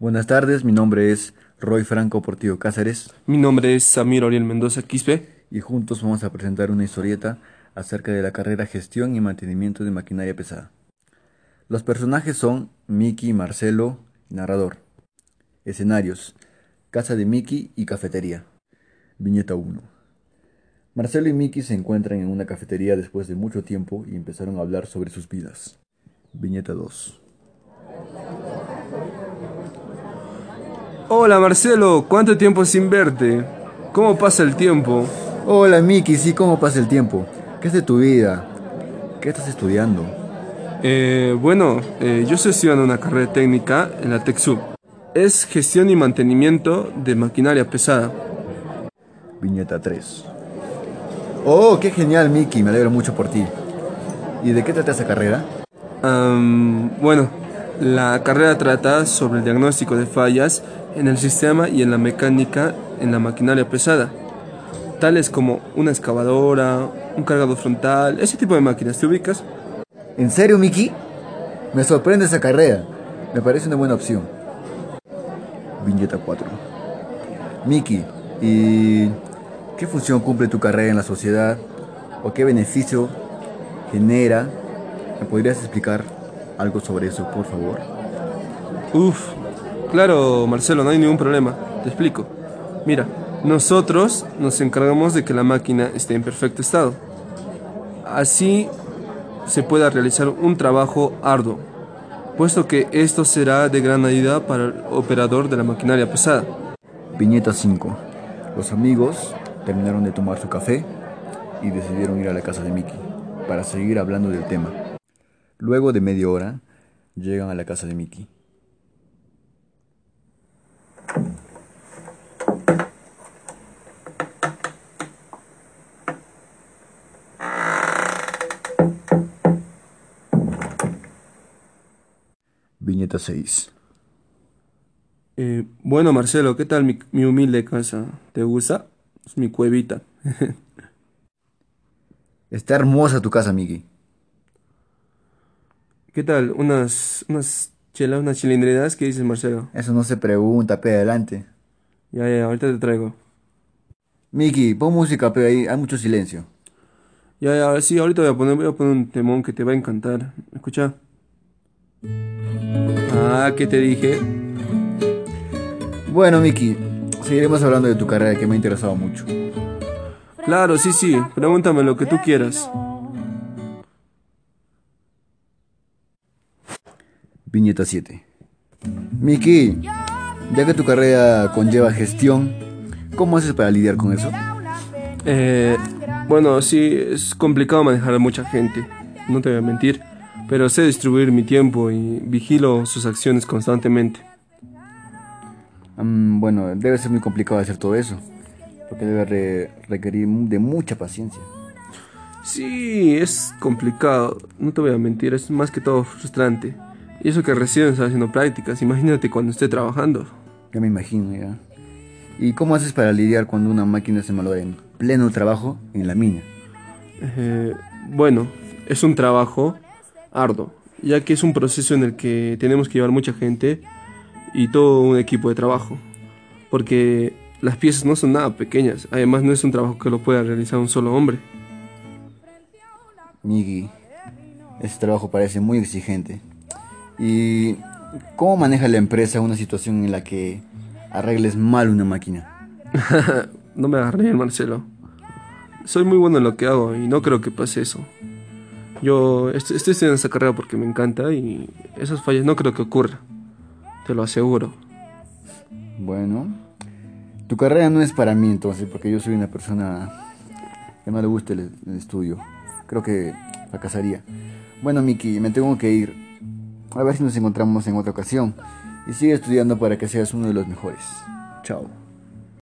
Buenas tardes, mi nombre es Roy Franco Portillo Cáceres Mi nombre es Samir Oriel Mendoza Quispe. y juntos vamos a presentar una historieta acerca de la carrera Gestión y Mantenimiento de Maquinaria Pesada. Los personajes son Mickey, Marcelo, narrador. Escenarios: Casa de Mickey y cafetería. Viñeta 1. Marcelo y Mickey se encuentran en una cafetería después de mucho tiempo y empezaron a hablar sobre sus vidas. Viñeta 2. Hola Marcelo, ¿cuánto tiempo sin verte? ¿Cómo pasa el tiempo? Hola Mickey, sí, ¿cómo pasa el tiempo? ¿Qué es de tu vida? ¿Qué estás estudiando? Eh, bueno, eh, yo estoy estudiando una carrera técnica en la TechSub. Es gestión y mantenimiento de maquinaria pesada. Viñeta 3. Oh, qué genial Mickey, me alegro mucho por ti. ¿Y de qué trata esa carrera? Bueno, la carrera trata sobre el diagnóstico de fallas en el sistema y en la mecánica en la maquinaria pesada, tales como una excavadora, un cargador frontal, ese tipo de máquinas. ¿Te ubicas? ¿En serio Mickey? Me sorprende esa carrera. Me parece una buena opción. Viñeta 4. Mickey, ¿y qué función cumple tu carrera en la sociedad? ¿O qué beneficio genera? ¿Me podrías explicar algo sobre eso, por favor? Uf, claro, Marcelo, no hay ningún problema. Te explico. Mira, nosotros nos encargamos de que la máquina esté en perfecto estado. Así se pueda realizar un trabajo arduo, puesto que esto será de gran ayuda para el operador de la maquinaria pesada. Viñeta 5. Los amigos terminaron de tomar su café y decidieron ir a la casa de Mickey para seguir hablando del tema. Luego de media hora, llegan a la casa de Mickey. Viñeta 6. Eh, bueno, Marcelo, ¿qué tal mi, mi humilde casa? ¿Te gusta? Es mi cuevita. Está hermosa tu casa, Mickey. ¿Qué tal? Unas, unas chelas, unas chilindrinas, ¿qué dices, Marcelo? Eso no se pregunta, pe adelante. Ya, ya, ahorita te traigo. Mickey, pon música, pe ahí, hay mucho silencio. Ya, ya, sí, ahorita voy a poner, voy a poner un temón que te va a encantar. Escucha. Ah, ¿qué te dije? Bueno, Mickey, seguiremos hablando de tu carrera que me ha interesado mucho. Claro, sí, sí, pregúntame lo que tú quieras. Viñeta 7. Mickey, ya que tu carrera conlleva gestión, ¿cómo haces para lidiar con eso? Eh, bueno, sí, es complicado manejar a mucha gente, no te voy a mentir, pero sé distribuir mi tiempo y vigilo sus acciones constantemente. Mm, bueno, debe ser muy complicado hacer todo eso, porque debe re- requerir de mucha paciencia. Sí, es complicado, no te voy a mentir, es más que todo frustrante. Y eso que recién estás haciendo prácticas, imagínate cuando esté trabajando. Ya me imagino, ya. ¿Y cómo haces para lidiar cuando una máquina se malora en pleno trabajo en la mina? Eh, bueno, es un trabajo arduo, ya que es un proceso en el que tenemos que llevar mucha gente y todo un equipo de trabajo, porque las piezas no son nada pequeñas, además no es un trabajo que lo pueda realizar un solo hombre. Migi, ese trabajo parece muy exigente. ¿Y cómo maneja la empresa una situación en la que arregles mal una máquina? no me hagas reír, Marcelo. Soy muy bueno en lo que hago y no creo que pase eso. Yo est- estoy estudiando esta carrera porque me encanta y esas fallas no creo que ocurra. Te lo aseguro. Bueno, tu carrera no es para mí entonces, porque yo soy una persona que no le gusta el, el estudio. Creo que fracasaría. Bueno, Miki, me tengo que ir. A ver si nos encontramos en otra ocasión. Y sigue estudiando para que seas uno de los mejores. Chao.